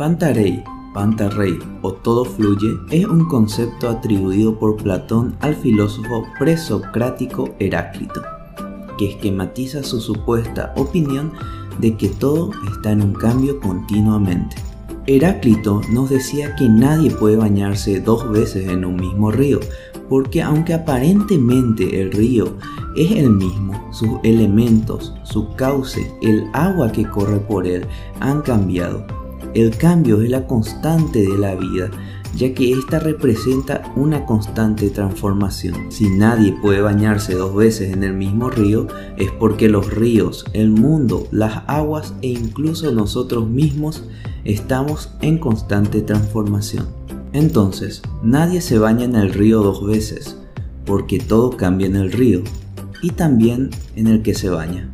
Pantarei, pantarrey o todo fluye es un concepto atribuido por Platón al filósofo presocrático Heráclito, que esquematiza su supuesta opinión de que todo está en un cambio continuamente. Heráclito nos decía que nadie puede bañarse dos veces en un mismo río, porque aunque aparentemente el río es el mismo, sus elementos, su cauce, el agua que corre por él han cambiado. El cambio es la constante de la vida, ya que ésta representa una constante transformación. Si nadie puede bañarse dos veces en el mismo río, es porque los ríos, el mundo, las aguas e incluso nosotros mismos estamos en constante transformación. Entonces, nadie se baña en el río dos veces, porque todo cambia en el río y también en el que se baña.